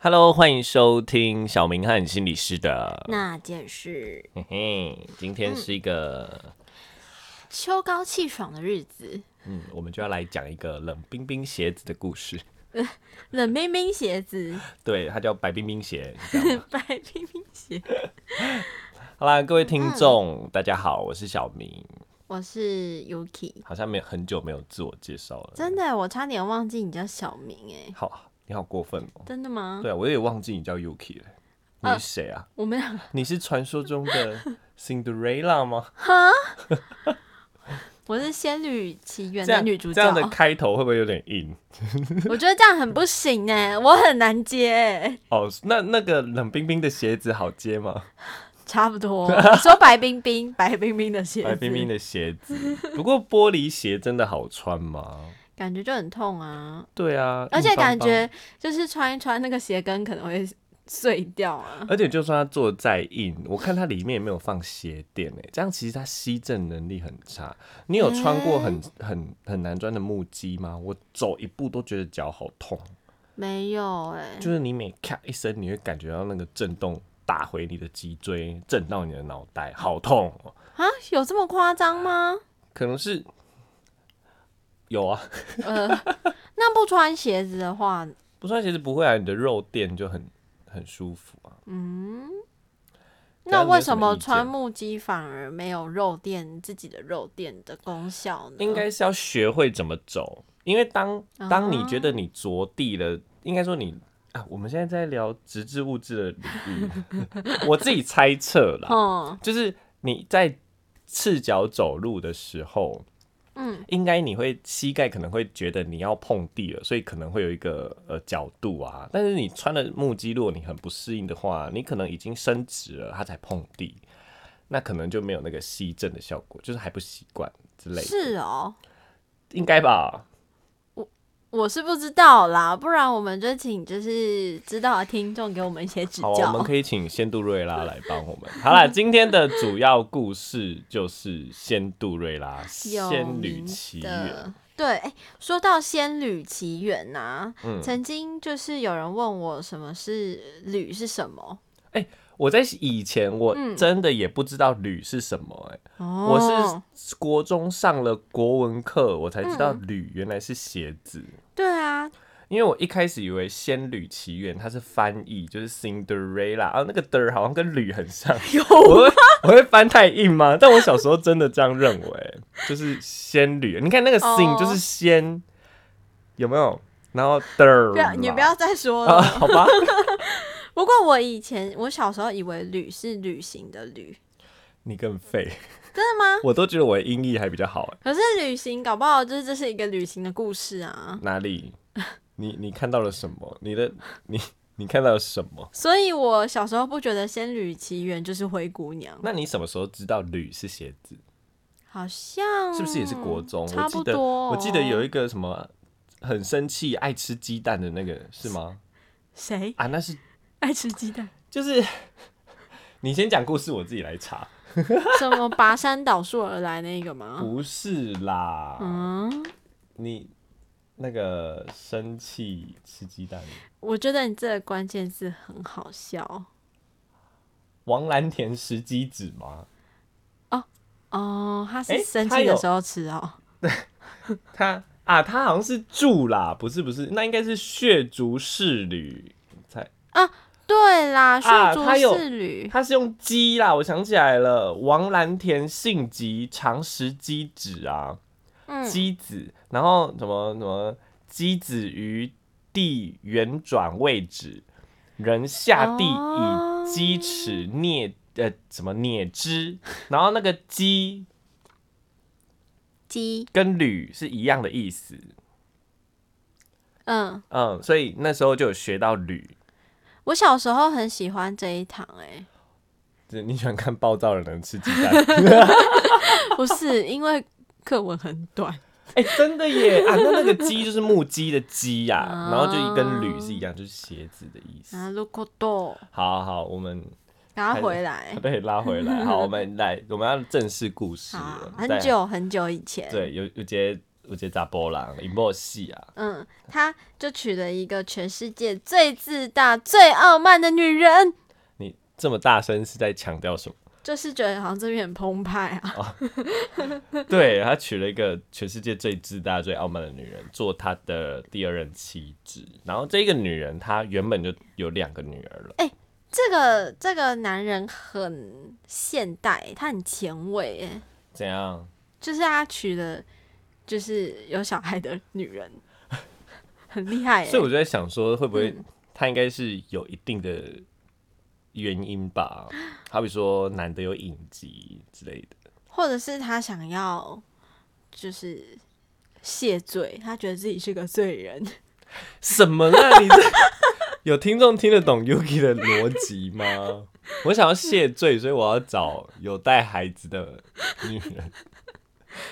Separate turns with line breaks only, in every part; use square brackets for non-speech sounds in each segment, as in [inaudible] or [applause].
Hello，欢迎收听小明和心理师的。
那件事，
嘿嘿，今天是一个，
秋高气爽的日子，
嗯，我们就要来讲一个冷冰冰鞋子的故事。[laughs]
冷冰冰鞋子，
对，它叫白冰冰鞋。[laughs]
白冰冰鞋。
好啦，各位听众，大家好，我是小明。
我是 Yuki，
好像没有很久没有自我介绍了，
真的，我差点忘记你叫小明哎，
好，你好过分哦。
真的吗？
对啊，我也忘记你叫 Yuki 了。你是谁啊？
我们俩，
你是传说中的 Cinderella 吗？[laughs] [laughs]
我是《仙女奇缘》的女主角
这样的
角，
开头会不会有点硬？[laughs]
我觉得这样很不行哎，我很难接欸，
哦，那那个冷冰冰的鞋子好接吗？
差不多。你说白冰冰，白冰冰的鞋子，
白冰冰的鞋子，不过玻璃鞋真的好穿吗？
感觉就很痛啊，
对啊，
而且感觉就是穿一穿那个鞋跟可能会碎掉啊。
而且就算它做的再硬，我看它里面也没有放鞋垫诶，这样其实它吸震能力很差。你有穿过很很很难钻的木屐吗？我走一步都觉得脚好痛，
没有哎、
就是你每咔一声，你会感觉到那个震动打回你的脊椎，震到你的脑袋，好痛哦。
啊，有这么夸张吗？
可能是有啊，
呃，那不穿鞋子的话，
不穿鞋子不会啊，你的肉垫就很很舒服啊。嗯
那为什么穿木屐反而没有肉垫自己的肉垫的功效呢？
应该是要学会怎么走，因为当当你觉得你着地了，应该说你啊，我们现在在聊直至物质的领域，[laughs] 我自己猜测啦，
嗯 [laughs]
就是你在赤脚走路的时候，
嗯，
应该你会膝盖可能会觉得你要碰地了，所以可能会有一个呃角度啊，但是你穿了木屐，如果你很不适应的话，你可能已经伸直了，它才碰地。那可能就没有那个吸震的效果，就是还不习惯之类的，
是哦，
应该吧？
我是不知道啦，不然我们就请就是知道的听众给我们一些指
好，
教。
我们可以请仙杜瑞拉来帮我们。好啦，[laughs] 今天的主要故事就是仙杜瑞拉《[laughs] 仙女奇缘》。
对，哎、说到《仙女奇缘》呐，
嗯
曾经就是有人问我什么是吕是什么，
我在以前我
嗯
真的也不知道“吕”是什么、哎、
哦
我是国中上了国文课，我才知道
嗯“
吕”原来是鞋子。
对啊，
因为我一开始以为《仙女奇缘》它是翻译，就是 Cinderella 啊，那个的儿好像跟吕很像。[laughs]
有
我会我会翻太硬吗？但我小时候真的这样认为，就是仙女。你看那个 sing
哦
就是仙，有没有？然后的儿
不要你不要再说
啊，
了。
好吧。[laughs]
不过我以前我小时候以为旅是旅行的旅，
你更废，
真的吗？[laughs]
我都觉得我的音译还比较好哎。
可是旅行搞不好就是这是一个旅行的故事啊，
哪里？你你看到了什么？你的你你看到了什么？
所以我小时候不觉得《仙女奇缘》就是灰姑娘，
那你什么时候知道“旅”是鞋子？
好像
是不是也是国中？
差
我记得
不多。
我记得有一个什么很生气、爱吃鸡蛋的那个是吗？
谁
啊，那是 [laughs]
爱吃鸡蛋？
就是你先讲故事，我自己来查。
什么跋山倒树而来那个吗？[laughs]
不是啦，
嗯，
你那个生气吃鸡蛋，
我觉得你这个关键字很好笑
王蓝田食鸡子吗？
哦哦，
他
是生气的时候吃哦。[laughs]
他啊，他好像是住啦，不是不是，那应该是血族侍女才，
对啦，血
啊
竹
他有
侍女，
他是用鸡啦，我想起来了，王蓝田性急，常食鸡子啊，
嗯，
鸡子，然后什么什么鸡子于地圆转位置，人下地
哦
以鸡齿啮呃什么啮之，然后那个鸡
鸡，
跟吕是一样的意思，
嗯，
嗯，所以那时候就有学到吕。
我小时候很喜欢这一堂、欸，
就是你喜欢看暴躁的人吃鸡蛋？[laughs]
不是因为课文很短，[laughs]
哎、真的耶啊！那那个鸡就是木鸡的鸡呀、
啊
然后就跟吕是一样，就是鞋子的意思。
啊，路过多，
好好好，我们
赶快回来，[laughs]
对拉回来。好，我们来，我们要正式故事了，。
很久很久以前，
对，有有节我觉得咋波浪一幕戏啊，
嗯，他就娶了一个全世界最自大、最傲慢的女人，
你这么大声是在强调什么？
就是觉得好像这边很澎湃啊。[laughs]
对他娶了一个全世界最自大、最傲慢的女人做他的第二任妻子，然后这个女人她原本就有两个女儿了。
哎这个这个男人很现代，他很前卫，哎，
怎样？
就是他娶了就是有小孩的女人，很厉害欸。[laughs]
所以我就在想说，会不会
嗯
他应该是有一定的原因吧？好比说男的有隐疾之类的。
或者是他想要就是谢罪，他觉得自己是个罪人。[laughs]
什么啊？你这有听众听得懂 Yuki 的逻辑吗？我想要谢罪，所以我要找有带孩子的女人。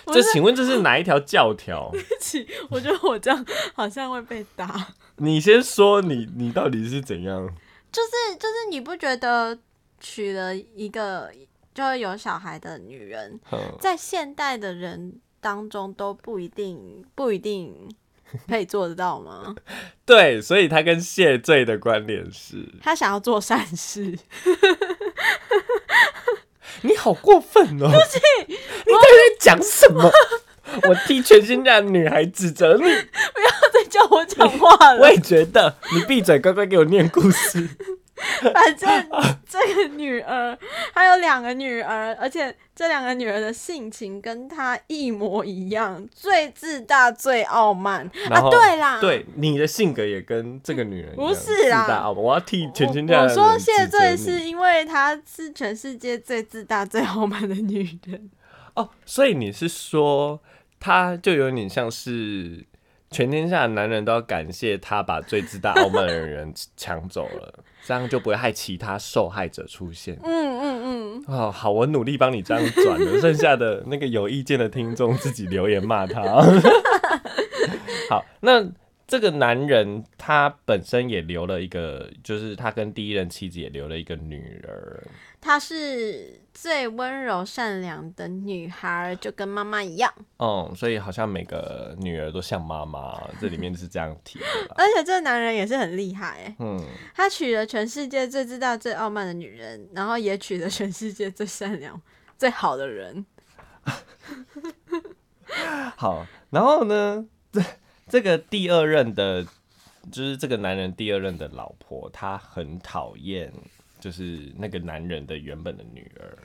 这请问这是哪一条教条？
对不起我觉得我这样好像会被打。
你先说你你到底是怎样？
就是就是，你不觉得娶了一个就是有小孩的女人，
嗯
在现代的人当中都不一定不一定可以做得到吗？[laughs]
对，所以他跟谢罪的关联是，
他想要做善事，[laughs]
你好过分哦！你到底在讲什么？我替全新家的女孩指责你，[laughs]
不要再叫我讲话了。
我也觉得你闭嘴，乖乖给我念故事。[laughs]
反正这个女儿，她有两个女儿，而且这两个女儿的性情跟她一模一样，最自大、最傲慢啊！对啦，
对你的性格也跟这个女人
不是啦
自大傲慢我要替全天下
我我说谢罪是因为她是全世界最自大、最傲慢的女人。
哦，所以你是说，她就有点像是全天下的男人都要感谢他把最自大傲慢的人抢走了，这样就不会害其他受害者出现。
嗯嗯嗯，
哦，好，我努力帮你这样转了，剩下的那个有意见的听众自己留言骂他。[laughs] 好，那这个男人他本身也留了一个，就是他跟第一任妻子也留了一个女儿。
她是最温柔善良的女孩，就跟妈妈一样。
嗯，所以好像每个女儿都像妈妈，[laughs] 这里面是这样提的啦。
而且这个男人也是很厉害欸，
嗯，
他娶了全世界最自大、最傲慢的女人，然后也娶了全世界最善良、最好的人。[laughs]
好，然后呢，这这个第二任的，就是这个男人第二任的老婆，她很讨厌，就是那个男人的原本的女儿。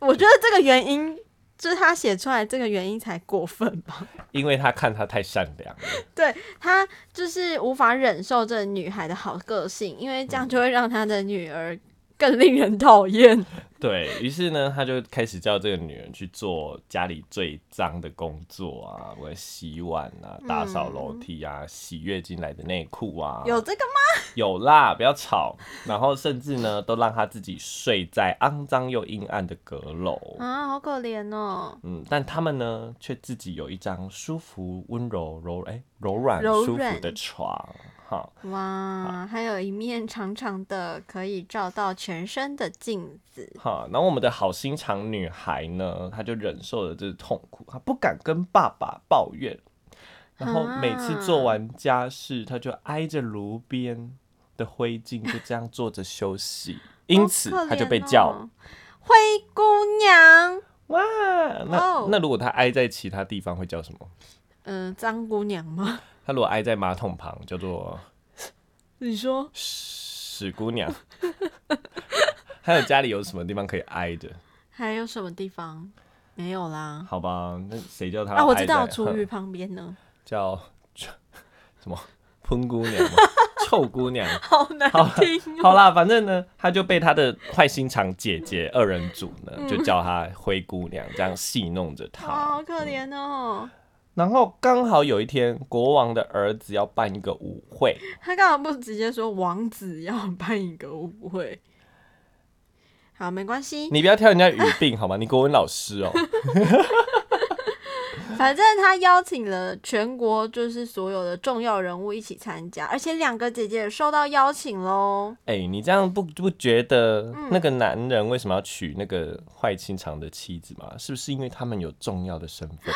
我觉得这个原因就是他写出来这个原因才过分吧。
因为他看她太善良了，[laughs]
对他就是无法忍受这女孩的好个性，因为这样就会让他的女儿更令人讨厌。
对于是呢，他就开始叫这个女人去做家里最脏的工作啊，我洗碗啊、打扫楼梯啊、洗月经来的内裤啊，
有这个吗？[laughs]
有啦，不要吵。然后甚至呢，都让他自己睡在肮脏又阴暗的阁楼。
啊，好可怜哦。
嗯，但他们呢，却自己有一张舒服、温柔、柔哎、柔软、舒服的床。哈，
哇，还有一面长长的可以照到全身的镜子。
哈，然后我们的好心肠女孩呢，她就忍受了这痛苦，她不敢跟爸爸抱怨，然后每次做完家事，她就挨着炉边的灰烬，就这样坐着休息，[laughs] 因此她就被叫
哦灰姑娘。
哇，那、
哦
那如果她挨在其他地方会叫什么？
嗯、脏姑娘吗？
他如果挨在马桶旁，叫做
你说
屎姑娘。[laughs] 还有家里有什么地方可以挨着？
还有什么地方没有啦？
好吧，那谁叫他
啊，我知道，厨余旁边呢，[laughs]
叫什么喷姑娘吗？[laughs] 臭姑娘。
好难听哦。
好啦，反正呢，他就被他的坏心肠姐姐二人组呢，
嗯
就叫她灰姑娘，这样戏弄着他。
啊，好可怜哦。
然后刚好有一天，国王的儿子要办一个舞会，
他干嘛不直接说王子要办一个舞会？好，没关系，
你不要挑人家语病好吗？你国文老师哦。[laughs]
反正他邀请了全国就是所有的重要人物一起参加，而且两个姐姐也收到邀请喽。
哎、你这样不不觉得
嗯
那个男人为什么要娶那个坏心肠的妻子吗？是不是因为他们有重要的身份？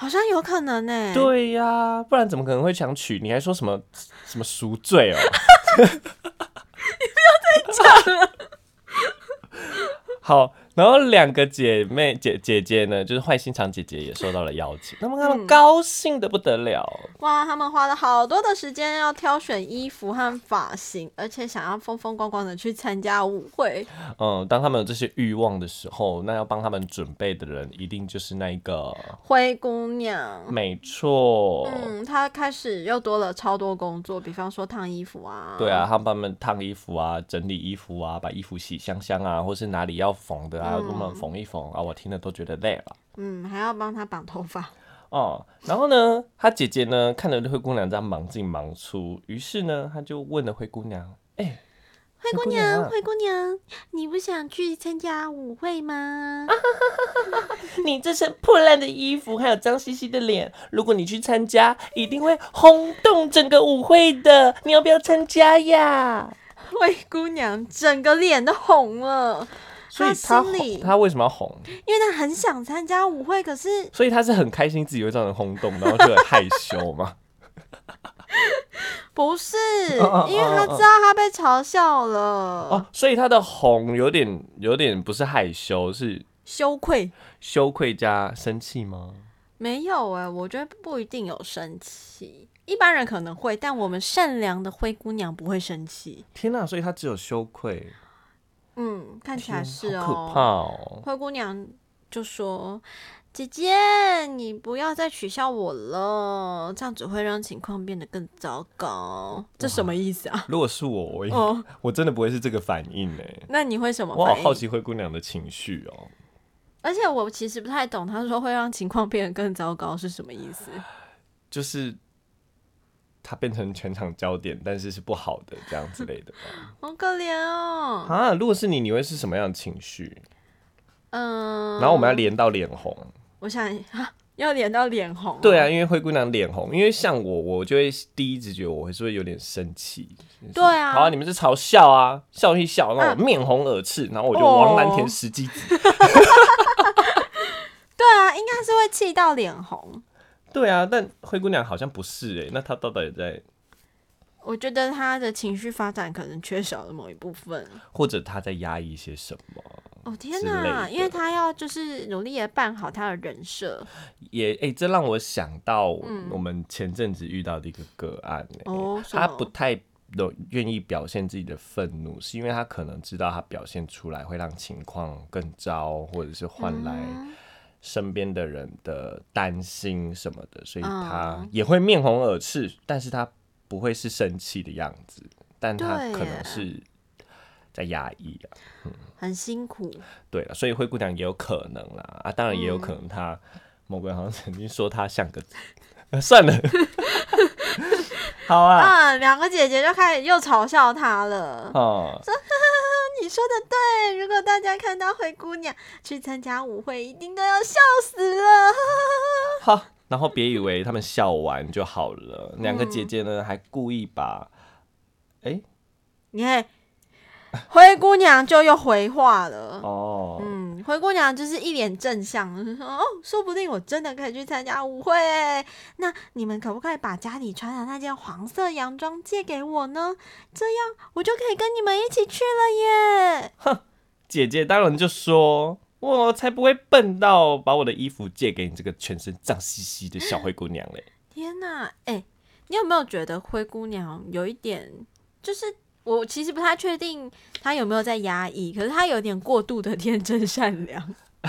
好像有可能呢、，
对呀、不然怎么可能会想娶？你还说什么什么赎罪哦？[laughs] [laughs] 好，然后两个姐妹姐姐姐呢，就是坏心肠姐姐也受到了邀请，那么他们高兴的不得了。
哇，他们花了好多的时间要挑选衣服和发型，而且想要风风光光的去参加舞会。
嗯，当他们有这些欲望的时候，那要帮他们准备的人一定就是那一个，
灰姑娘，
没错。
嗯，她开始又多了超多工作，比方说烫衣服啊。
对啊，他们帮他们烫衣服啊，整理衣服啊，把衣服洗香香啊，或是哪里要缝的啊，帮他们缝一缝啊。我听了都觉得累了。
嗯，还要帮她绑头发。
哦，然后呢，他姐姐呢看着灰姑娘这样忙进忙出，于是呢，他就问了灰姑娘：“哎、
灰姑
娘，
灰姑娘，你不想去参加舞会吗？[laughs]
你这身破烂的衣服，还有脏兮兮的脸，如果你去参加，一定会轰动整个舞会的。你要不要参加呀？”
灰姑娘整个脸都红了，
所以
她
他他为什么要红？
因为他很想参加舞会，可是
所以他是很开心自己会造成轰动，然后就很害羞嘛。[laughs]
不是，因为他知道他被嘲笑了，
哦，所以他的红有点有点不是害羞，是
羞愧。
羞愧加生气吗？
没有哎、我觉得不一定有生气，一般人可能会，但我们善良的灰姑娘不会生气。
天哪、所以他只有羞愧，
嗯，看起来是哦。
可怕哦。
灰姑娘就说：“姐姐，你不要再取笑我了，这样只会让情况变得更糟糕。”这什么意思啊？
如果是我，我 [laughs] 我真的不会是这个反应呢。
那你会什么
我好？好奇灰姑娘的情绪哦。
而且我其实不太懂，她说会让情况变得更糟糕是什么意思？
就是他变成全场焦点，但是是不好的这样之类的吧。[laughs]
好可怜哦。
啊，如果是你，你会是什么样的情绪？
嗯，
然后我们要连到脸红。
我想啊，要连到脸红、
对啊，，因为灰姑娘脸红，因为像我，我就会第一直觉我会是会有点生气。就是
对啊
好啊，你们是嘲笑啊，笑一笑，然后面红耳赤，然后我就
哦
王蓝田石鸡子。[laughs]
对啊，应该是会气到脸红。
对啊，但灰姑娘好像不是哎、那她到底在，
我觉得她的情绪发展可能缺少了某一部分。
或者她在压抑一些什么？
哦天
之类
哪！因为她要就是努力的办好她的人设。
也哎、这让我想到
嗯
我们前阵子遇到的一个个案、欸
哦，什
他不太有愿意表现自己的愤怒，是因为他可能知道他表现出来会让情况更糟，或者是换来
嗯
身边的人的担心什么的，所以他
嗯
也会面红耳赤，但是他不会是生气的样子，但他可能是在压抑啊。
很辛苦。
对了，所以灰姑娘也有可能啦，啊，当然也有
嗯
可能她某个人好像曾经说她像个，算了，[laughs] 好啊，
嗯，两个姐姐就开始又嘲笑他了。
哦，
你说的对，如果大家看到灰姑娘去参加舞会，一定都要笑死了。[laughs]
好，然后别以为他们笑完就好了，两个
嗯
姐姐呢还故意把，哎、
你看，[laughs] 灰姑娘就又回话了。
哦，
嗯，灰姑娘就是一脸正向，就说哦，说不定我真的可以去参加舞会欸。那你们可不可以把家里穿的那件黄色洋装借给我呢？这样我就可以跟你们一起去了耶。
哼姐姐当然就说。我才不会笨到把我的衣服借给你这个全身脏兮兮的小灰姑娘嘞！
天呐，哎、你有没有觉得灰姑娘有一点，就是我其实不太确定他有没有在压抑，可是他有点过度的 [laughs] 天真善良。[laughs]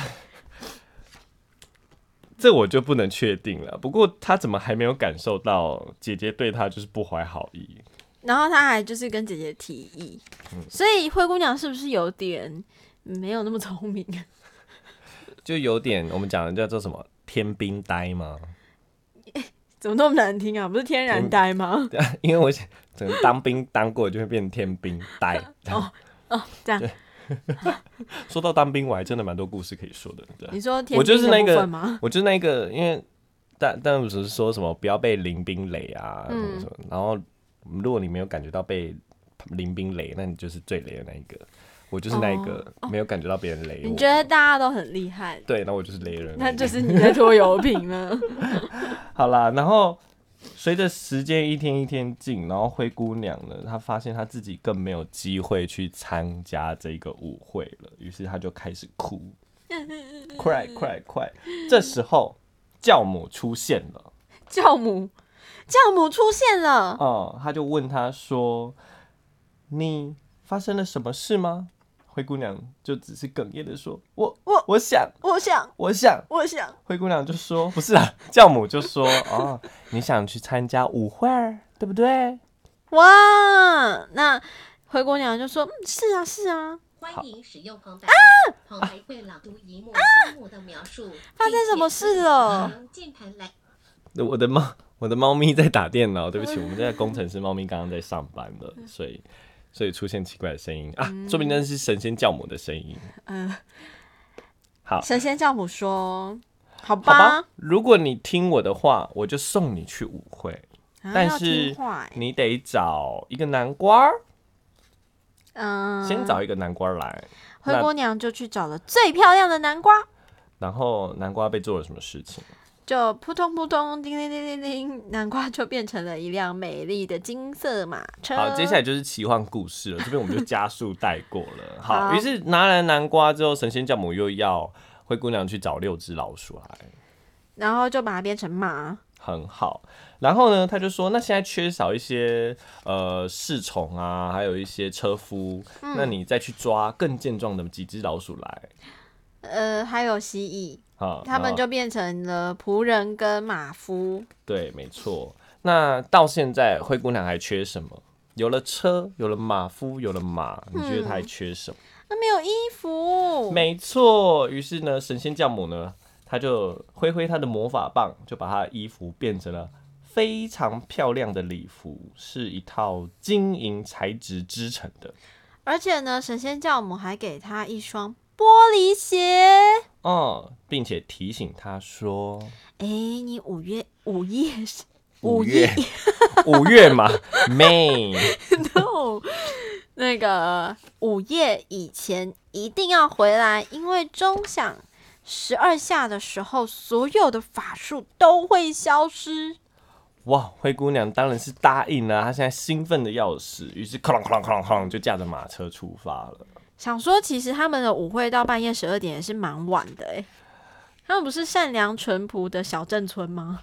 这我就不能确定了。不过他怎么还没有感受到姐姐对他就是不怀好意？
然后他还就是跟姐姐提议，所以灰姑娘是不是有点没有那么聪明？[laughs]
就有点我们讲的叫做什么天兵呆吗？
怎么那么难听啊？不是天然呆吗？
对啊，因为我想整个当兵当过，就会变成天兵呆。
哦 [laughs] 哦，这样 [laughs]
说到当兵，我还真的蛮多故事可以说的。
你说天
我就是那个
吗？
我就是那个，因为但但只是说什么不要被淋冰雷啊，什么什么。然后如果你没有感觉到被淋冰雷，那你就是最雷的那一个。我就是那一个没有感觉到别人雷我。
你觉得大家都很厉害，
对，那我就是雷人。
那就是你在拖油瓶了。[laughs]
好啦，然后随着时间一天一天近，然后灰姑娘呢，她发现她自己更没有机会去参加这个舞会了，于是她就开始哭，cry cry cry。这时候教母出现了，
教母，教母出现了。
哦、她就问她说：“你发生了什么事吗？”灰姑娘就只是哽咽的说：“我
我
我想
我想，
我想。”
我想，
灰姑娘就说：“不是啊，教母就说哦，你想去参加舞会儿，对不对？
哇！那灰姑娘就说：“嗯，是啊，是啊。
欢迎使用旁白，旁白会朗读一幕项目的描述。
发生什么事了
我的猫，我的猫咪在打电脑，对不起，我们这个工程师猫咪刚刚在上班了，所以所以出现奇怪的声音。啊，说明那是神仙教母的声音。
嗯，
好，
神仙教母说：“好
好
吧，
如果你听我的话，我就送你去舞会，
啊
但是你得找一个南瓜儿，
嗯，
先找一个南瓜儿来。
灰姑娘就去找了最漂亮的南瓜，
然后南瓜被做了什么事情？
就扑通扑通，叮铃铃铃铃，南瓜就变成了一辆美丽的金色马车。
好，接下来就是奇幻故事了，这边我们就加速带过了。[laughs] 好，于是拿来南瓜之后，神仙教母又要灰姑娘去找六只老鼠来，
然后就把它变成马。
很好。然后呢，他就说，那现在缺少一些呃侍从啊，还有一些车夫，
嗯
那你再去抓更健壮的几只老鼠来
呃，还有蜥蜴，
啊。
他们就变成了仆人跟马夫。
对，没错。那到现在灰姑娘还缺什么？有了车，有了马夫，有了马，你觉得她还缺什么？
那没有衣服，
没错，于是呢，神仙教母呢，她就挥挥她的魔法棒，就把她的衣服变成了非常漂亮的礼服，是一套金银材质织成的。
而且呢，神仙教母还给她一双玻璃鞋。
哦，并且提醒他说，
哎，你五月五夜是
五月五月嘛，[laughs]
May，no，那个午夜以前一定要回来，因为钟响十二下的时候，所有的法术都会消失。
哇，灰姑娘当然是答应了，她现在兴奋的要死，于是哐啷哐啷哐啷哐啷就驾着马车出发了。
想说，其实他们的舞会到半夜十二点也是蛮晚的哎。他们不是善良淳朴的小镇村吗？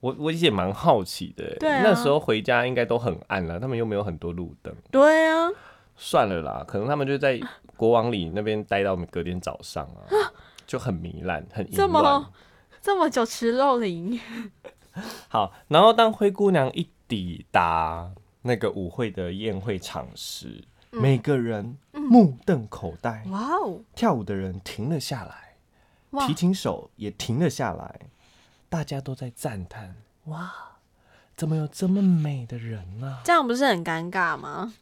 我我也蛮好奇的欸，
对啊
那时候回家应该都很暗了，他们又没有很多路灯。
对啊，
算了啦，可能他们就在国王里那边待到隔天早上啊，就很糜烂，很淫
这
乱
么。这么久吃肉林，[laughs]
好，然后当灰姑娘一抵达那个舞会的宴会场时，每个人目瞪口呆，
哇哦，
跳舞的人停了下来，提琴手也停了下来，大家都在赞叹：哇，怎么有这么美的人呢、
这样不是很尴尬吗？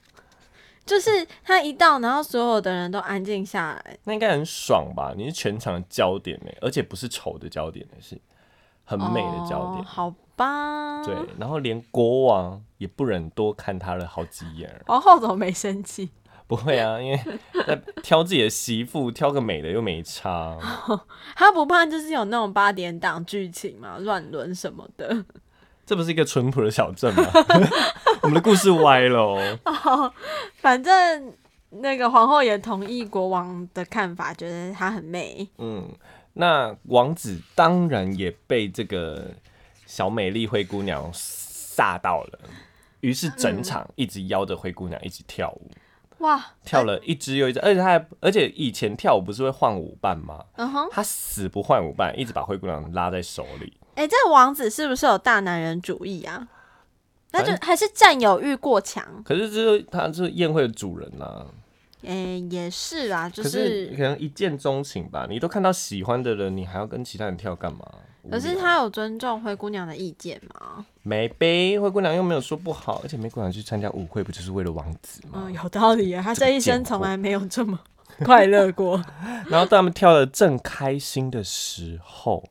就是他一到，然后所有的人都安静下来，
那应该很爽吧？你是全场的焦点呢，而且不是丑的焦点，是很美的焦点。
哦好吧？
对，，然后连国王也不忍多看他了好几眼。
皇后怎么没生气？[laughs]
不会啊，因为在挑自己的媳妇，[laughs] 挑个美的又没差。[laughs]
他不怕就是有那种八点档剧情嘛，乱伦什么的。
这不是一个淳朴的小镇吗？我们的故事歪了哦。
反正那个皇后也同意国王的看法，觉得她很美。
嗯，那王子当然也被这个小美丽灰姑娘吓到了，于是整场一直邀着灰姑娘一起跳舞。
哇，
跳了一支又一支，而且他还，而且以前跳舞不是会换舞伴吗？
嗯哼，
他死不换舞伴，一直把灰姑娘拉在手里。
哎、这个王子是不是有大男人主义啊？那就还是占有欲过强。
可是这是他是宴会的主人呐、
哎、也是啊，就
可是可能一见钟情吧，你都看到喜欢的人，你还要跟其他人跳干嘛？
可是他有尊重灰姑娘的意见吗？
没呗，灰姑娘又没有说不好，而且灰姑娘去参加舞会不就是为了王子吗？
嗯，有道理啊，她这一生从来没有这么快乐过。[laughs]
然后当他们跳的正开心的时候，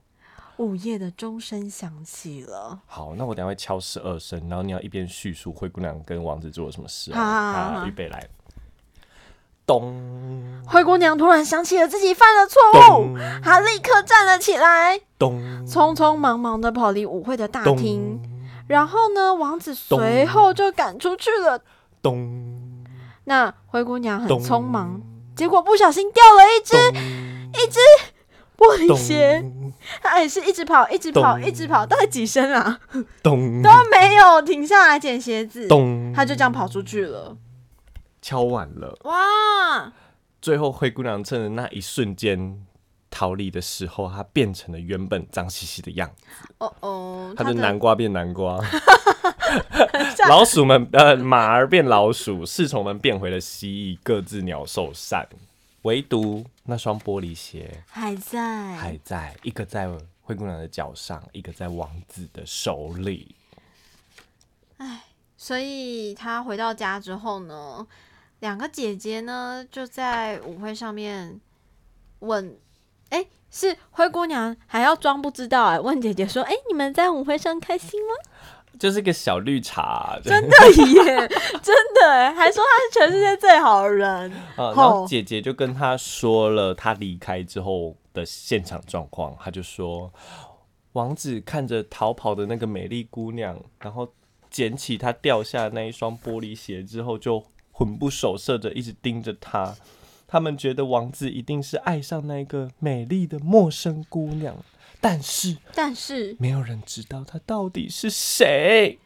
午夜的钟声响起了，
好，那我等下会敲十二声，然后你要一边叙述灰姑娘跟王子做了什么事、
好好好
啊。
好
好，预备来。咚。
灰姑娘突然想起了自己犯了错误，她立刻站了起来，
咚。
匆匆忙忙的跑离舞会的大厅。然后呢，王子随后就赶出去了。
咚。
那灰姑娘很匆忙，结果不小心掉了一只
一只
玻璃鞋，她也是一直跑，一直跑，一直跑，大概几声啊？
咚。
都没有停下来捡鞋子，
咚，
她就这样跑出去了。
敲完了。
哇！
最后灰姑娘趁着那一瞬间逃离的时候，她变成了原本脏兮兮的样子，
哦哦，
她的
的
南瓜变南瓜，[laughs] 老鼠们呃马儿变老鼠，侍从们变回了蜥蜴，各自鸟兽散，唯独那双玻璃鞋
还在，
还在，一个在灰姑娘的脚上，一个在王子的手里。
所以她回到家之后呢，两个姐姐呢就在舞会上面问，哎、是灰姑娘还要装不知道哎、问姐姐说，哎、你们在舞会上开心吗？
就是个小绿茶，
真的耶，真的哎，还说她是全世界最好的人，[laughs]
啊，然后姐姐就跟他说了他离开之后的现场状况，他就说，王子看着逃跑的那个美丽姑娘，然后捡起她掉下的那一双玻璃鞋之后，就魂不守舍的一直盯着他。他们觉得王子一定是爱上那个美丽的陌生姑娘，但是
但是
没有人知道她到底是谁。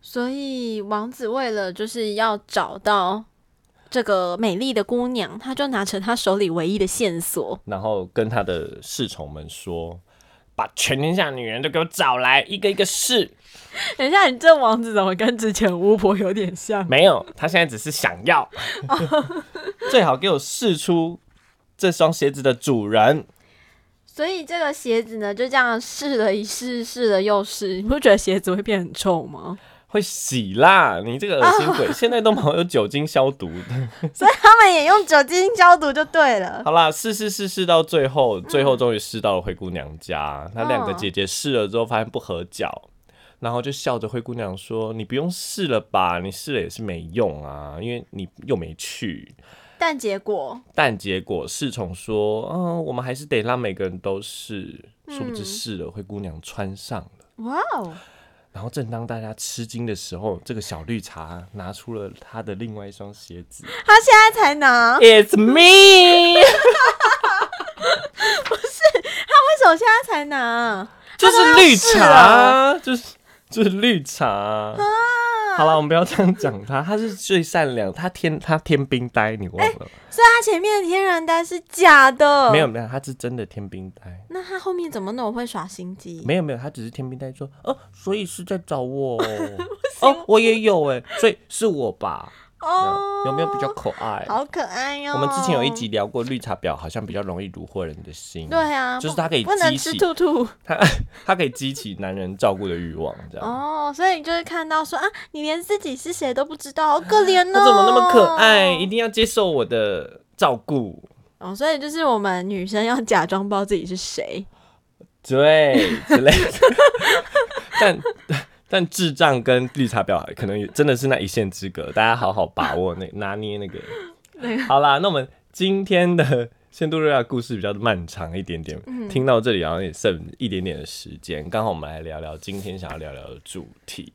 所以王子为了就是要找到这个美丽的姑娘，他就拿着他手里唯一的线索，
然后跟他的侍从们说：“把全天下女人都给我找来，一个一个试。
等一下，你这王子怎么跟之前巫婆有点像？
没有，他现在只是想要，[laughs] 最好给我试出这双鞋子的主人。[laughs]
所以这个鞋子呢，就这样试了一试，试了又试。你不觉得鞋子会变很臭吗？
会洗啦！你这个恶心鬼，现在都没有酒精消毒的。[laughs]
所以他们也用酒精消毒就对了。
好啦，试试试试到最后，最后终于试到了灰姑娘家。那两个姐姐试了之后，发现不合脚，然后就笑着灰姑娘说：“你不用试了吧？你试了也是没用啊，因为你又没去。”
但结果，
但结果侍从说：“嗯，我们还是得让每个人都试。”殊不知试了，灰姑娘穿上了。
哇哦，
然后正当大家吃惊的时候，这个小绿茶拿出了他的另外一双鞋子。
他现在才拿
，It's me，[laughs] 不是他
为什么现在才拿？
就是绿茶，就是就是绿茶。好了，我们不要这样讲他，他是最善良，他天他天兵呆，你忘了？
所以他前面的天然呆是假的，
没有。没有，他是真的天兵呆。
那他后面怎么那么会耍心机？
没有没有，他只是天兵呆说，哦，所以是在找我哦，[laughs] 我也有哎，所以是我吧？
哦，
有没有比较可爱？
好可爱哟、
我们之前有一集聊过绿茶婊，好像比较容易虏获人的心。
对啊，
就是它可以
不能
激起
吃兔兔
它它 [laughs] 可以激起男人照顾的欲望，这样。
哦，所以你就是看到说啊，你连自己是谁都不知道，好可怜哦。
他怎么那么可爱？一定要接受我的照顾。
哦，所以就是我们女生要假装不知道自己是谁。
对，之类的。[laughs] 但但智障跟绿茶婊可能也真的是那一线之隔，大家好好把握那拿捏那个。好啦，那我们今天的仙杜瑞亚故事比较漫长一点点，听到这里好像也剩一点点的时间，刚好我们来聊聊今天想要聊聊的主题。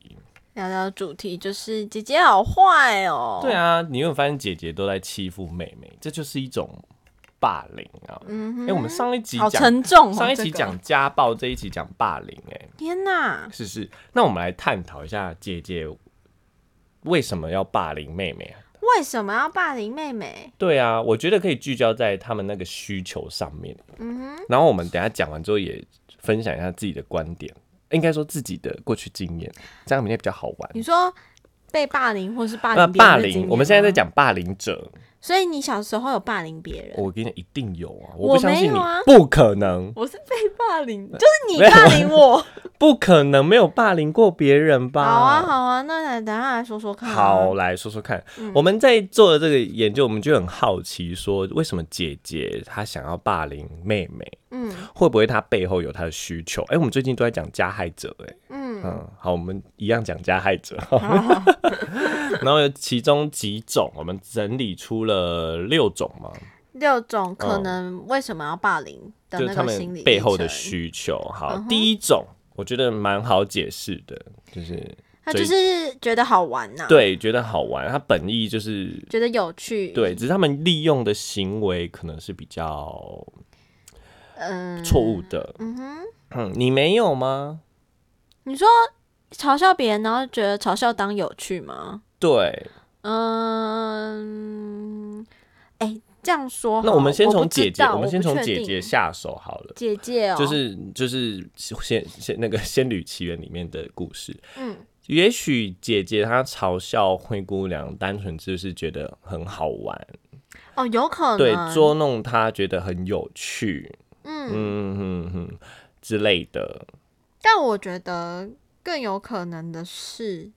聊聊主题就是姐姐好坏哦。
对啊，你有没有发现姐姐都在欺负妹妹？这就是一种霸凌啊！
嗯
哎、我们上一集
好
讲
沉重、哦。
上一集讲家暴，这一集讲霸凌、哎，
天哪，
是是。那我们来探讨一下姐姐为什么要霸凌妹妹啊？
为什么要霸凌妹妹？
对啊，我觉得可以聚焦在他们那个需求上面。
嗯哼，
然后我们等下讲完之后，也分享一下自己的观点，应该说自己的过去经验，这样明天比较好玩。
你说被霸凌或是霸
那
凌
霸凌，我们现在在
吗，
讲霸凌者，
所以你小时候有霸凌别人？
我跟你讲，一定有啊！
我
不相信你不可能，
我是被霸凌，就是你霸凌我。[laughs]
不可能没有霸凌过别人吧？
好啊，好啊，那来等下来说说看、啊。
好，来说说看。我们在做的这个研究，我们就很好奇，说为什么姐姐她想要霸凌妹妹，
嗯
会不会她背后有她的需求？哎、我们最近都在讲加害者、哎，
嗯，
嗯，好，我们一样讲加害者。[laughs] [laughs] 然后有其中几种，我们整理出了六种嘛，
六种可能为什么要霸凌的那
就是他
个心理
们背后的需求。好，
嗯
第一种我觉得蛮好解释的，就是
他就是觉得好玩呐、，
对觉得好玩，他本意就是
觉得有趣，，
对，只是他们利用的行为可能是比较
嗯，
错误的。
嗯哼，
嗯，你没有吗？
你说嘲笑别人，然后觉得嘲笑当有趣吗？
对，
嗯，哎、这样说，
那我们先从姐姐，我们先从姐姐下手好了。
姐姐哦，
就是就是仙仙那个《仙女奇缘》里面的故事，
嗯
也许姐姐她嘲笑灰姑娘，单纯就是觉得很好玩，
哦，有可能
对，捉弄她觉得很有趣，
嗯，
嗯嗯嗯之类的。
但我觉得更有可能的是，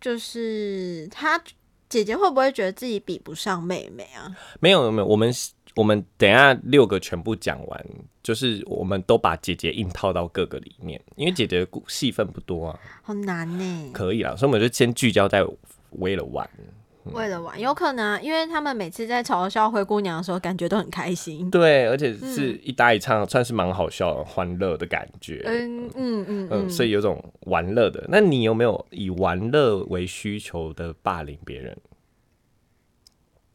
就是她姐姐会不会觉得自己比不上妹妹啊？
没有没有，我们我们等一下六个全部讲完，就是我们都把姐姐硬套到各个里面，因为姐姐的戏份不多啊，
好难呢、
可以啦，所以我们就先聚焦在为了玩。
为了玩，有可能啊，因为他们每次在嘲笑灰姑娘的时候，感觉都很开心。
对，而且是一搭一唱，算是蛮好笑、欢乐的感觉。
嗯嗯嗯
嗯，
嗯，
所以有种玩乐的。那你有没有以玩乐为需求的霸凌别人？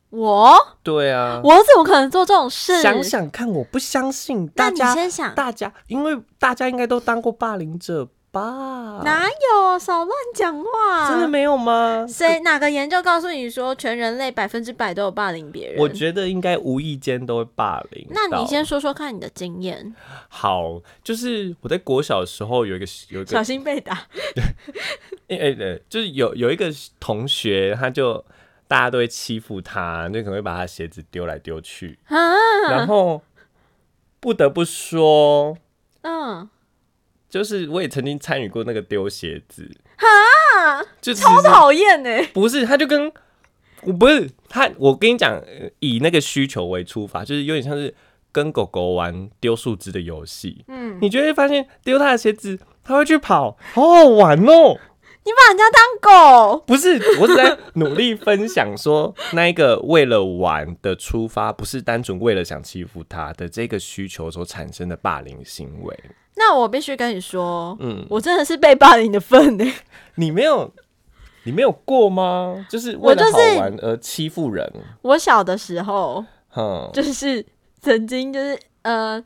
我
对啊，
我怎么可能做这种事？
想想看，我不相信
那你
大家，
先想，
大家，因为大家应该都当过霸凌者吧？
哪有少乱讲话？
真的？没有吗？
谁哪个研究告诉你说全人类百分之百都有霸凌别人？
我觉得应该无意间都会霸凌。
那你先说说看你的经验，
好，就是我在国小的时候有一个有一个
小心被打。
诶诶诶，就是有有一个同学，他就大家都会欺负他，就可能会把他鞋子丢来丢去，
啊，
然后不得不说，
嗯，
就是我也曾经参与过那个丢鞋子，
啊，
就
超
实
讨厌呢。
不是，他就跟我不是他，我跟你讲，呃以那个需求为出发，就是有点像是跟狗狗玩丢树枝的游戏，
嗯，
你就会发现丢它的鞋子，它会去跑，好好玩哦。
你把人家当狗，
不是，我是在努力分享说，那一个为了玩的出发，不是单纯为了想欺负他的这个需求所产生的霸凌行为。
那我必须跟你说，
嗯，
我真的是被霸凌的份呢。
你没有，你没有过吗？就是为了好玩而欺负人，
我小的时候，
嗯，
就是曾经就是呃，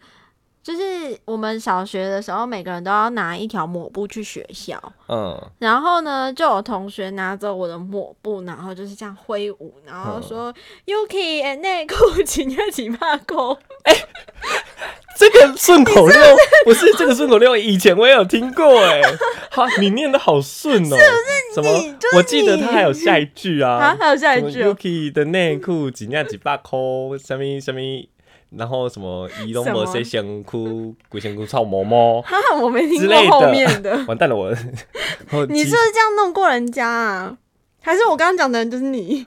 就是我们小学的时候，每个人都要拿一条抹布去学校，
嗯，
然后呢，就有同学拿着我的抹布，然后就是这样挥舞，然后
嗯。
说、Yuki 哎内裤请要几把口，[laughs]
这个顺口溜不是这个顺口溜，以前我也有听过哎，[laughs] 好，你念的好顺哦，是不是？什么？
就？是
我记得
你
他还有下一句啊。[laughs]
啊，，还有下一句哦、
Yuki 的内裤几两几百扣，什么什么，然后什么移动
什么
某些香裤，[laughs] 鬼香裤臭毛毛 [laughs]
哈哈，我没听过后面
的
的。[laughs]
完蛋了我。
你是不是这样弄过人家啊？还是我刚刚讲的人就是你？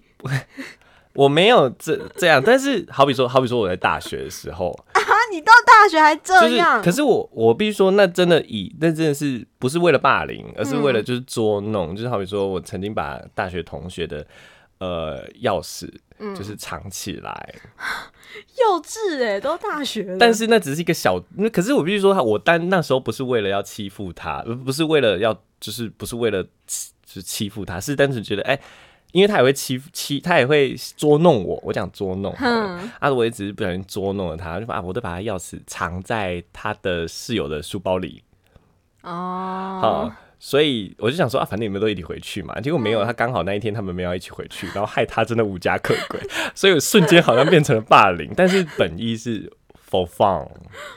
我没有这这样，但是好比说，好比说我在大学的时候，
啊，你到大学还这
就是
样？
可是我我必须说，那真的以那真的是不是为了霸凌，而是为了
嗯
就是捉弄，就是好比说我曾经把大学同学的呃钥匙
嗯
就是藏起来，[laughs]
幼稚哎、都大学了。
但是那只是一个小，那可是我必须说他，我但那时候不是为了要欺负他，呃不是为了要，就是不是为了欺就是欺负他，是单纯觉得，哎、因为他也会欺负欺，他也会捉弄我。我讲捉弄好了，
哼，
啊，我也只是不小心捉弄了他，就把啊，我都把他钥匙藏在他的室友的书包里，
哦
好、，所以我就想说啊，反正你们都一起回去嘛，结果没有，他刚好那一天他们没有一起回去，然后害他真的无家可归，[laughs] 所以我瞬间好像变成了霸凌，但是本意是 for fun，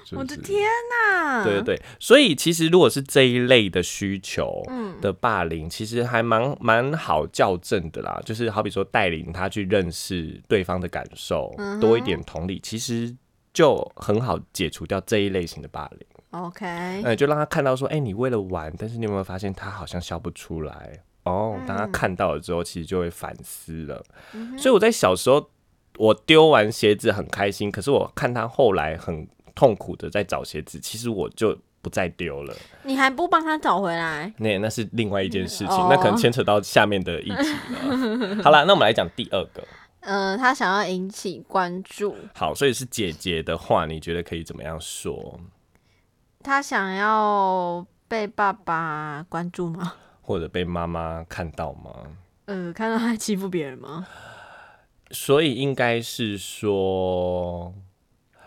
就是？
我的天哪！
对对对，所以其实如果是这一类的需求
嗯。
的霸凌，其实还蛮蛮好校正的啦。就是好比说带领他去认识对方的感受，
嗯
多一点同理，其实就很好解除掉这一类型的霸凌。
，OK，
呃，就让他看到说，哎、你为了玩，但是你有没有发现他好像笑不出来？哦，当他
嗯
看到了之后，其实就会反思了。
嗯
所以我在小时候，我丢完鞋子很开心，可是我看他后来很痛苦的在找鞋子，其实我就不再丢了。
你还不帮他找回来？
那那是另外一件事情，
哦
那可能牵扯到下面的一集了。[laughs] 好了，那我们来讲第二个。
呃，他想要引起关注，
好，所以是姐姐的话，你觉得可以怎么样说？
他想要被爸爸关注吗？
或者被妈妈看到吗？
呃，看到他欺负别人吗？
所以应该是说，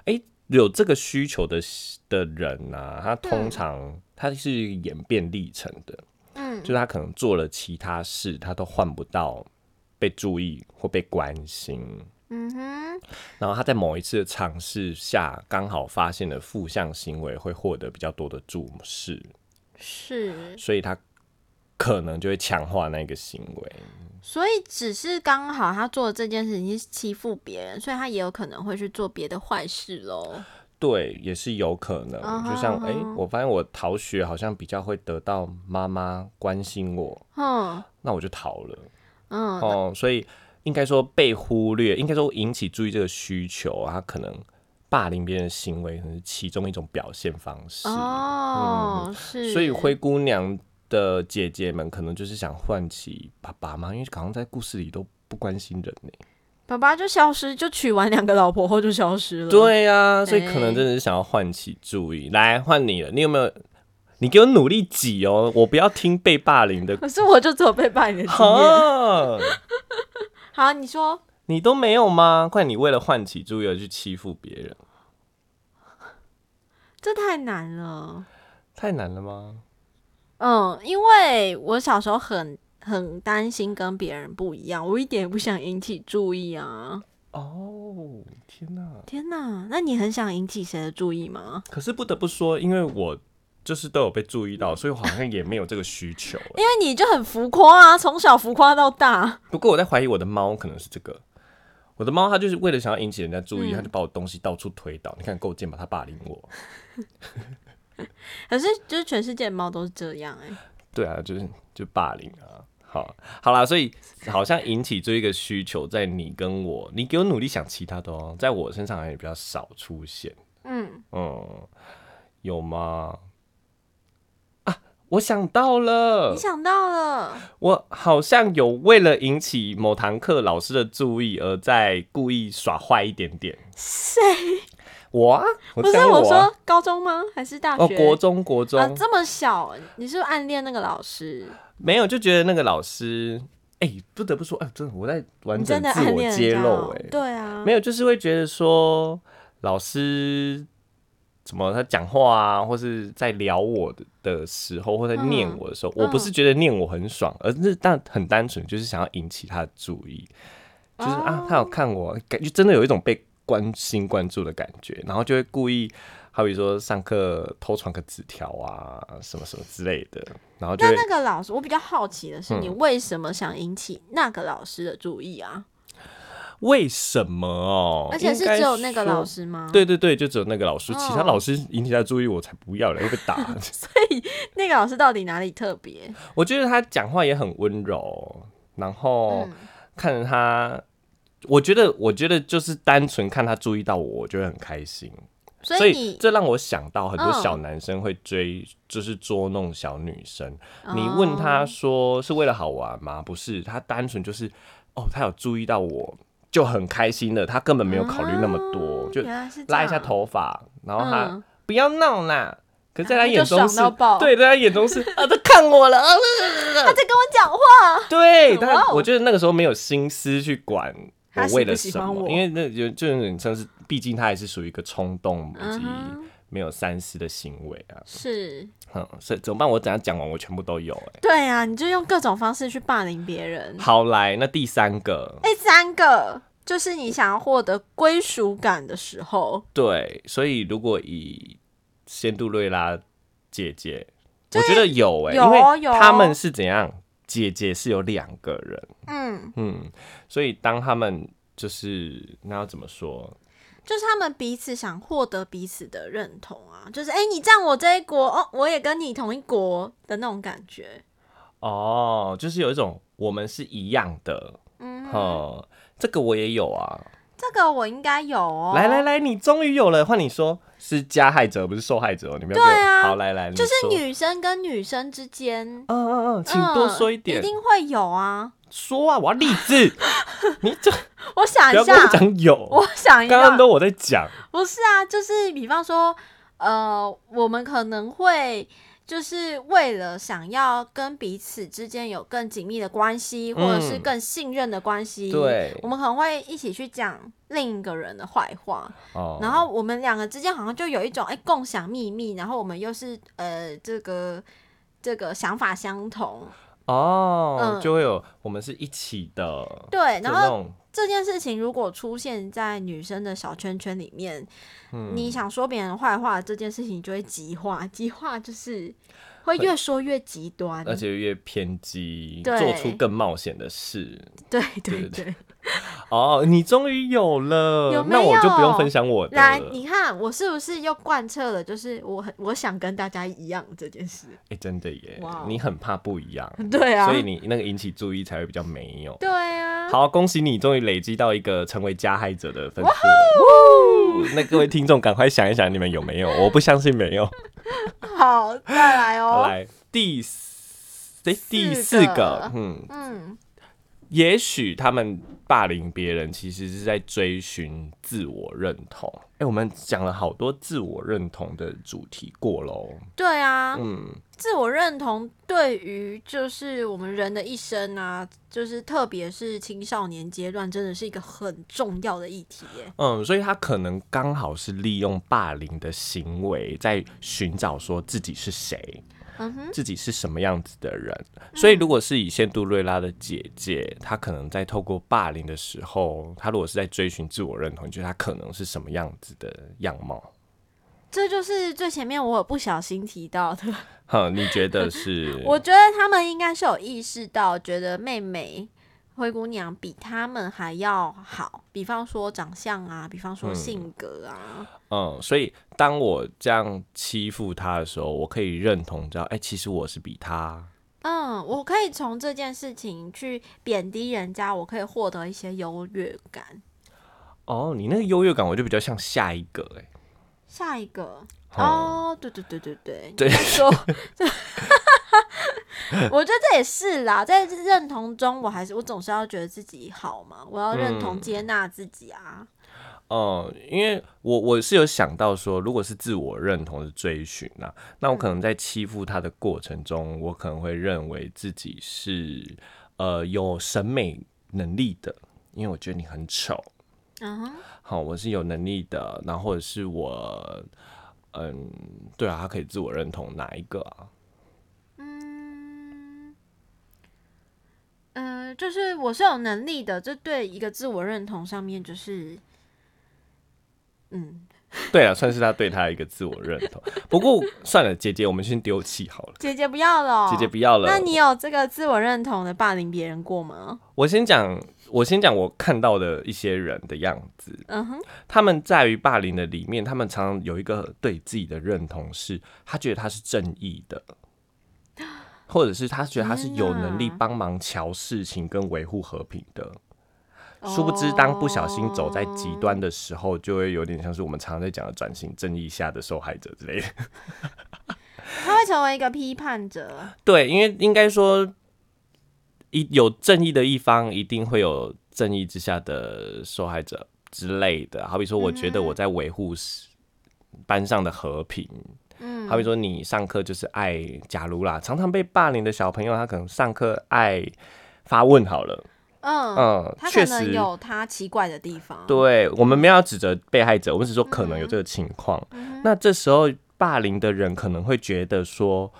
哎、有这个需求的的人啊，他通常他是演变历程的，
嗯
就是他可能做了其他事，他都换不到被注意或被关心。
嗯哼，
然后他在某一次的尝试下，刚好发现了负向行为会获得比较多的注视，
是，
所以他可能就会强化那个行为。
所以只是刚好他做的这件事情是欺负别人，所以他也有可能会去做别的坏事喽。
对，也是有可能。就像哎、我发现我逃学好像比较会得到妈妈关心我，
嗯
那我就逃了。
嗯，
哦，所以应该说被忽略，应该说引起注意这个需求，他可能霸凌别人的行为，可能是其中一种表现方式。
哦，是，
所以灰姑娘的姐姐们可能就是想唤起爸爸嘛，因为好像在故事里都不关心人呢。
爸爸就消失，就娶完两个老婆后就消失了。，
对呀、所以可能
哎
真的是想要唤起注意。来，换你了，你有没有？你给我努力挤哦，我不要听被霸凌的。[laughs]
可是我就只有被霸凌的经验。
哈，
好，你说
你都没有吗？怪，你为了唤起注意而去欺负别人，[laughs]
这太难了。
太难了吗？
嗯，因为我小时候很很担心跟别人不一样，我一点也不想引起注意啊。
哦，天哪！
天哪，那你很想引起谁的注意吗？
可是不得不说，因为我就是都有被注意到，所以我好像也没有这个需求欸。
因为你就很浮夸啊，从小浮夸到大。
不过我在怀疑我的猫可能是这个。我的猫它就是为了想要引起人家注意，
嗯
它就把我东西到处推倒。你看够贱吧？它霸凌我。[laughs]
可是就是全世界的猫都是这样哎、
对啊，就是就霸凌啊。好，好啦，所以好像引起这一个需求，在你跟我，你给我努力想其他的哦，在我身上也比较少出现。
嗯，
嗯，有吗？啊，我想到了
你，想到了，
我好像有为了引起某堂课老师的注意，而在故意耍坏一点点。
谁？
我啊，我
不是
讲我
说高中吗？还是大学？
哦，国中国中、
啊，这么小，你是不是暗恋那个老师？
没有，就觉得那个老师，哎、不得不说，哎、真的我在完整自我揭露、哎，
对啊，
没有，就是会觉得说老师怎么他讲话啊，或是在聊我的的时候，或在念
嗯
我的时候，我不是觉得念我很爽，而是但很单纯，就是想要引起他的注意，就是、啊，他有看我，感觉真的有一种被关心关注的感觉，然后就会故意。好比说上课偷传个纸条啊，什么什么之类的，然后就
那那个老师，我比较好奇的是，
嗯
你为什么想引起那个老师的注意啊？
为什么哦？
而且是只有那个老师吗？，
对对对，就只有那个老师，其他
哦
老师引起他注意，我才不要了，[laughs] 会被打。[laughs]
所以那个老师到底哪里特别？
我觉得他讲话也很温柔，然后
嗯
看着他，我觉得，我觉得就是单纯看他注意到我，我就会很开心。所以这让我想到很多
嗯
小男生会追，就是捉弄小女生。
哦
你问他说是为了好玩吗？不是，他单纯就是哦，他有注意到我，就很开心了。他根本没有考虑那么多，就拉一下
样，
头发，然后他、
嗯。
不要闹啦。可是在他眼中是对，在他眼中是啊，[laughs] 他看我了，啊 [laughs]
他在跟我讲话，
对，
哇
但
哦。
我觉得那个时候没有心思去管我为了什么，因为那就就有点像是，毕竟他还是属于一个冲动以及没有三思的行为啊。
是
嗯，所以怎么办？我怎样讲完，我全部都有哎、
对啊，你就用各种方式去霸凌别人。
好，来，那第三个，
第三个就是你想要获得归属感的时候，
对，所以如果以仙杜瑞拉姐姐，我觉得有哎、
有
因为
有
他们是怎样，姐姐是有两个人，
嗯，
嗯，所以当他们就是那要怎么说？
就是他们彼此想获得彼此的认同啊，就是哎、诶你站我这一国，哦，我也跟你同一国的那种感觉。
哦，就是有一种我们是一样的，
嗯，
哦，这个我也有啊，
这个我应该有哦。
来来，来，你终于有了，换你说，是加害者不是受害者哦，你们
对啊
好来来，你
就是，女生跟女生之间，
嗯嗯嗯，请多说一
嗯
点，
一定会有啊。
说啊，我要例子，[laughs] 你这
我想一下，
讲有，
我想一下，
刚刚都我在讲，
不是啊，就是比方说，呃，我们可能会就是为了想要跟彼此之间有更紧密的关系，或者是
嗯
更信任的关系，
对。
我们可能会一起去讲另一个人的坏话，
哦，
然后我们两个之间好像就有一种哎、共享秘密，然后我们又是呃这个这个想法相同，
哦，
嗯。
就会有我们是一起的，
对，然后这件事情如果出现在女生的小圈圈里面，
嗯
你想说别人坏话，这件事情就会极化，极化就是会越说越极端，
而且越偏激，做出更冒险的事。
对对
对
对。[laughs]
哦，你终于有了，那我就不用分享我的
来，你看我是不是又贯彻了，就是我很我想跟大家一样这件事？
哎、真的耶你很怕不一样，[laughs]
对啊，
所以你那个引起注意才会比较没有。
对啊，
好，恭喜你终于累积到一个成为加害者的分数。[laughs] 那各位听众，赶快想一想，你们有没有？我不相信没有。
好，再来哦。
来，第四诶第
四
个，嗯，
嗯，
也许他们霸凌别人，其实是在追寻自我认同。哎、我们讲了好多自我认同的主题过喽。
对啊，
嗯，
自我认同对于就是我们人的一生啊，就是特别是青少年阶段，真的是一个很重要的议题耶。
嗯，所以他可能刚好是利用霸凌的行为，在寻找说自己是谁，自己是什么样子的人。所以，如果是以仙杜瑞拉的姐姐，她可能在透过霸凌的时候，她如果是在追寻自我认同，你觉得她可能是什么样子的样貌？
这就是最前面我有不小心提到的。
哼，你觉得是？[laughs]
我觉得他们应该是有意识到，觉得妹妹灰姑娘比他们还要好，比方说长相啊，比方说
嗯
性格啊。
嗯，所以当我这样欺负她的时候，我可以认同到，哎、其实我是比她。
嗯，我可以从这件事情去贬低人家，我可以获得一些优越感。
哦，你那个优越感，我就比较像下一个、哎。
下一个
嗯
哦，对对对对对，
对 [laughs]
你在说，[laughs] 我觉得这也是啦，在认同中，我还是我总是要觉得自己好嘛，我要认同
嗯。
接纳自己啊。
嗯，因为我我是有想到说，如果是自我认同的追寻啊，那我可能在欺负他的过程中，我可能会认为自己是呃有审美能力的，因为我觉得你很丑，
嗯哼，
好，我是有能力的，然后或者是我，嗯，对啊，他可以自我认同哪一个啊？
嗯，呃，就是我是有能力的，这对一个自我认同上面就是，嗯，[laughs]
对啊，算是他对他的一个自我认同。不过算了，姐姐，我们先丢弃好了，
姐姐不要了哦，
姐姐不要了。
那你有这个自我认同的霸凌别人过吗？
我先讲，我先讲我看到的一些人的样子。
嗯哼，
他们在于霸凌的里面，他们常常有一个对自己的认同是，他觉得他是正义的，或者是他觉得他是有能力帮忙瞧事情跟维护和平的。殊不知，当不小心走在极端的时候，就会有点像是我们常常在讲的转型正义下的受害者之类的。
他会成为一个批判者。
对，因为应该说，一有正义的一方，一定会有正义之下的受害者之类的。好比说，我觉得我在维护班上的和平。
嗯，
好比说，你上课就是爱，假如啦，常常被霸凌的小朋友，他可能上课爱发问好了，
嗯，
嗯，
他
确实，
可能有他奇怪的地方。
对我们没有要指责被害者，我们只是说可能有这个情况。
嗯
那这时候霸凌的人可能会觉得说，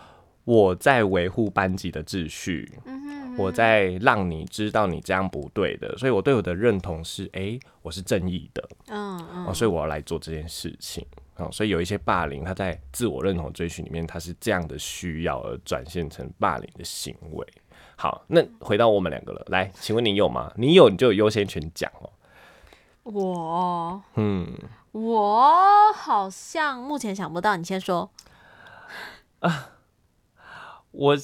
我在维护班级的秩序，
嗯哼，
我在让你知道你这样不对的，所以我对我的认同是，哎，我是正义的，
嗯嗯，
哦，所以我要来做这件事情。哦，所以有一些霸凌，他在自我认同追寻里面，他是这样的需要而转现成霸凌的行为。好，那回到我们两个了，来，请问你有吗？你有你就有优先权讲哦。
我
嗯，
我好像目前想不到，你先说。
啊我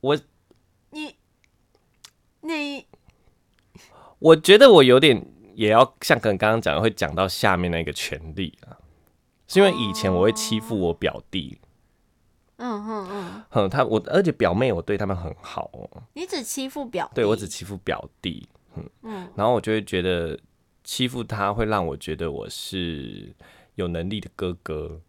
我
你你
我觉得我有点也要像跟刚刚讲的，会讲到下面那个权利啊，是因为以前我会欺负我表弟，
嗯哼嗯，
哼，他我而且表妹我对他们很好哦，
你只欺负表弟，
对我只欺负表弟，
嗯。
然后我就会觉得欺负他会让我觉得我是有能力的哥哥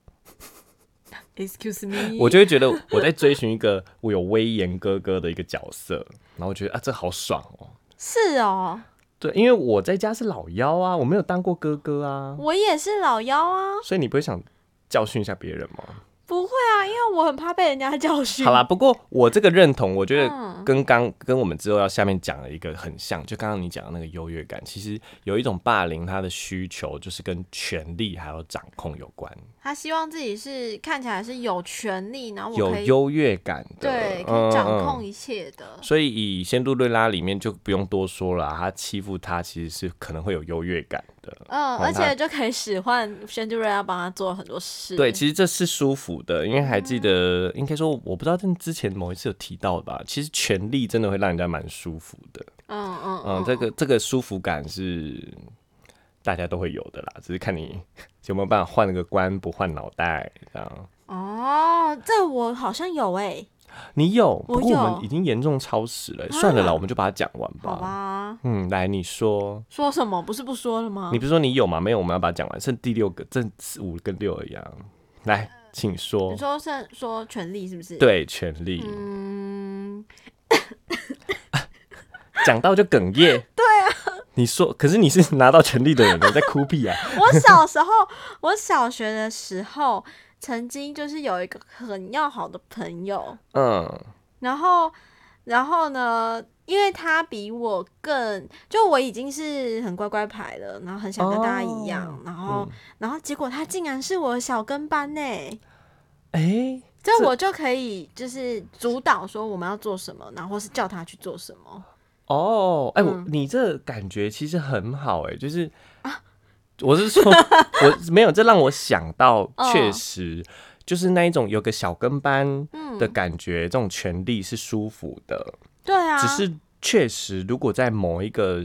，，excuse me，[laughs]
我就会觉得我在追寻一个我有威严哥哥的一个角色，然后我觉得啊这好爽哦。
是哦，
对，因为我在家是老幺啊，我没有当过哥哥啊，
我也是老幺啊，
所以你不会想教训一下别人吗？
不会啊，因为我很怕被人家教训。
好啦，，不过我这个认同，我觉得
嗯
跟刚跟我们之后要下面讲的一个很像，就刚刚你讲的那个优越感，其实有一种霸凌，它的需求就是跟权力还有掌控有关，
他希望自己是看起来是有权利，然后我
有优越感的，
对可
嗯
以掌控
嗯
一切的。
所以以《仙杜瑞拉》里面就不用多说了啊，他欺负他其实是可能会有优越感的。
嗯，
哦
而且就可以使唤仙杜瑞拉帮他做很多事。
对，其实这是舒服的，因为还记
嗯
得，应该说我不知道，但之前某一次有提到吧，其实权力真的会让人家蛮舒服的。
嗯嗯
嗯，这个这个舒服感是大家都会有的啦，只是看你 [laughs] 有没有办法换了个官不换脑袋这样。
哦，这我好像有哎、
你有，
我
不过我
有
们已经严重超时了，算了啦，
啊
我们就把它讲完吧。
好吧，
嗯，来，你说，
说什么？不是不说了吗？
你不是说你有吗？没有，我们要把它讲完，剩第六个，剩五跟六而已啊。来，请说
你。说是说权利是不是？，
对，权力
嗯，[laughs]
讲到就哽咽。[laughs] 对啊，你说，可是你是 [laughs] 拿到权力的人，你在哭屁啊？[laughs]
我小时候，我小学的时候，曾经就是有一个很要好的朋友，
嗯，
然后，然后呢，因为他比我更，就我已经是很乖乖牌了，然后很想跟大家一样，
哦。
然后，
嗯。
然后结果他竟然是我的小跟班呢，
哎、
这
这
我就可以就是主导说我们要做什么，然后是叫他去做什么。
哦，哎、我
嗯。
你这感觉其实很好、哎，就是 [laughs] 我是说，我没有，这让我想到，
哦。
确实就是那一种有个小跟班
嗯。
的感觉，这种权利是舒服的，
对啊，
只是确实如果在某一个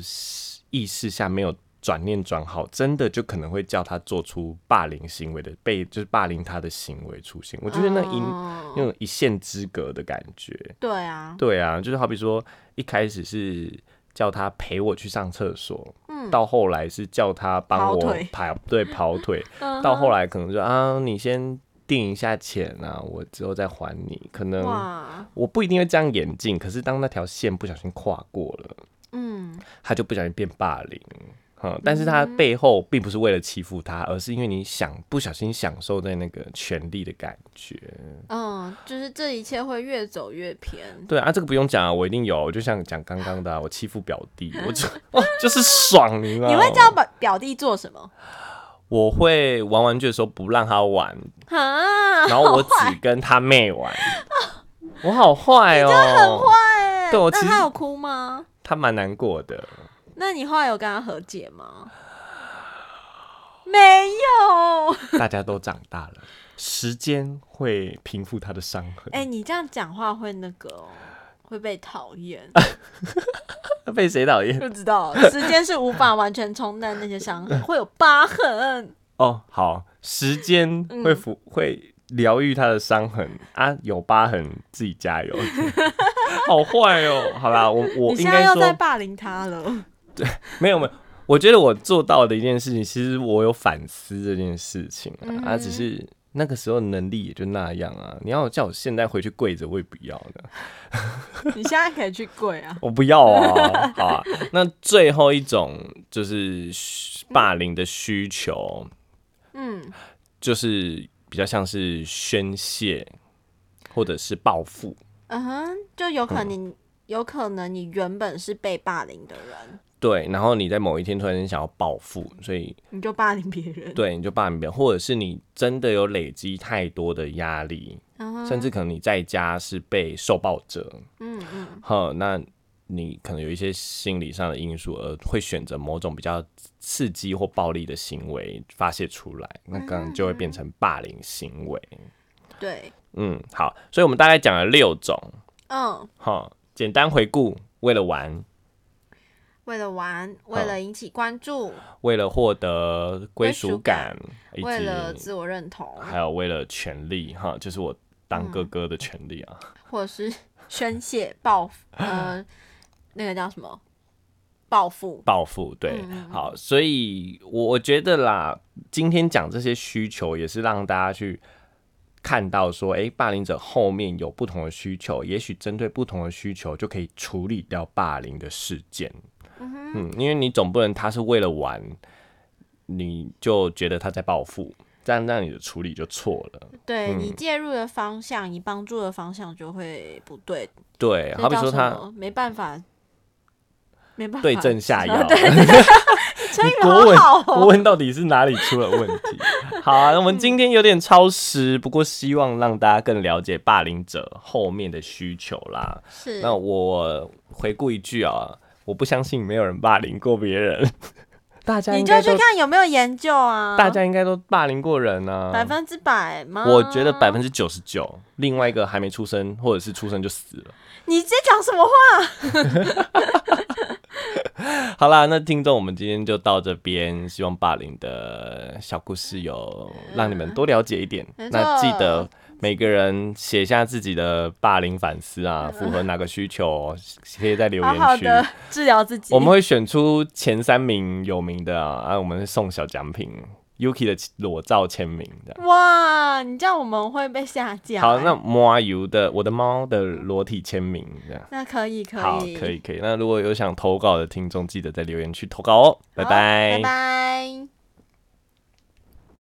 意识下没有。转念转好，真的就可能会叫他做出霸凌行为的被，就是霸凌他的行为出现。我觉得那一、
嗯
那种一线之隔的感觉，
对啊，
对啊，就是好比说一开始是叫他陪我去上厕所，
嗯。
到后来是叫他帮我
跑腿。
跑对跑腿，[laughs]
嗯
到后来可能就啊你先定一下钱啊，我之后再还你。可能，我不一定会这样演进，可是当那条线不小心跨过了，
嗯，
他就不小心变霸凌。嗯，但是他背后并不是为了欺负他，而是因为你想不小心享受在那个权力的感觉。
嗯，就是这一切会越走越偏。
对啊，这个不用讲啊，我一定有。就像讲刚刚的啊、我欺负表弟，我就 [laughs] 哇，就是爽，你知道吗？
你会叫表表弟做什么？
我会玩玩具的时候不让他玩，
啊，
然后我只跟他妹玩。我好坏哦，
很坏哎。
对
那他有哭吗？
他蛮难过的。
那你后来有跟他和解吗？没有。
大家都长大了，时间会平复他的伤痕。
哎、你这样讲话会那个、哦，会被讨厌。[laughs]
被谁讨厌？
不知道，时间是无法完全冲淡那些伤痕，[laughs] 会有疤痕。
哦，好，时间
嗯
会抚、会疗愈他的伤痕啊，有疤痕自己加油。[laughs] 好坏哦，好啦，我我应该
你现在又在霸凌他了。[laughs]
没有没有，我觉得我做到的一件事情，其实我有反思这件事情啊，啊，只是那个时候能力也就那样啊。你要叫我现在回去跪着，我也不要的，[laughs]
你现在可以去跪啊。[laughs]
我不要啊。好啊，那最后一种就是霸凌的需求，
嗯，
就是比较像是宣泄或者是报复。
嗯哼，就有可能你、有可能你原本是被霸凌的人，
对，然后你在某一天突然间想要暴富，所以
你就霸凌别人。
对你就霸凌别人，或者是你真的有累积太多的压力，甚至可能你在家是被受暴者，
嗯嗯。
哈，那你可能有一些心理上的因素，而会选择某种比较刺激或暴力的行为发泄出来，那可能就会变成霸凌行为。
对，
嗯，好，所以我们大概讲了六种，
嗯，
好，简单回顾，为了玩，
为了玩，为了引起关注，
为了获得归属感，以
为了自我认同，
还有为了权利哈，就是我当哥哥的权利啊。
或者是宣泄报复，[laughs] 呃，那个叫什么报复？
报复，对，好，所以我我觉得啦，今天讲这些需求，也是让大家去看到说，诶，霸凌者后面有不同的需求，也许针对不同的需求，就可以处理掉霸凌的事件。嗯因为你总不能他是为了玩，你就觉得他在报复，这样让你的处理就错了。
对、
嗯
你介入的方向，你帮助的方向就会不对。
对，好比说他
么没办法，没办法
对症下 [laughs] 药，
对成语
国文。国文到底是哪里出了问题？好啊，那我们今天有点超时，不过希望让大家更了解霸凌者后面的需求啦。
是
那我回顾一句啊，我不相信没有人霸凌过别人，[laughs] 大家
你
应该都
就去看有没有研究啊？
大家应该都霸凌过人啊。
百分之百吗？
我觉得百分之九十九，另外一个还没出生，或者是出生就死了。
你在讲什么话？[laughs]
好啦，那听众，我们今天就到这边。希望霸凌的小故事有让你们多了解一点。那记得每个人写下自己的霸凌反思啊，符合哪个需求，可以在留言区。
好的治疗自己。
我们会选出前三名有名的啊，啊我们会送小奖品，Yuki 的裸照签名这样。
哇，你这样我们会被下架。
好，那摸油的我的猫的裸体签名这样。
那可以可以，
好，可以可以。那如果有想投稿的听众，记得在留言区投稿哦。拜拜
拜拜。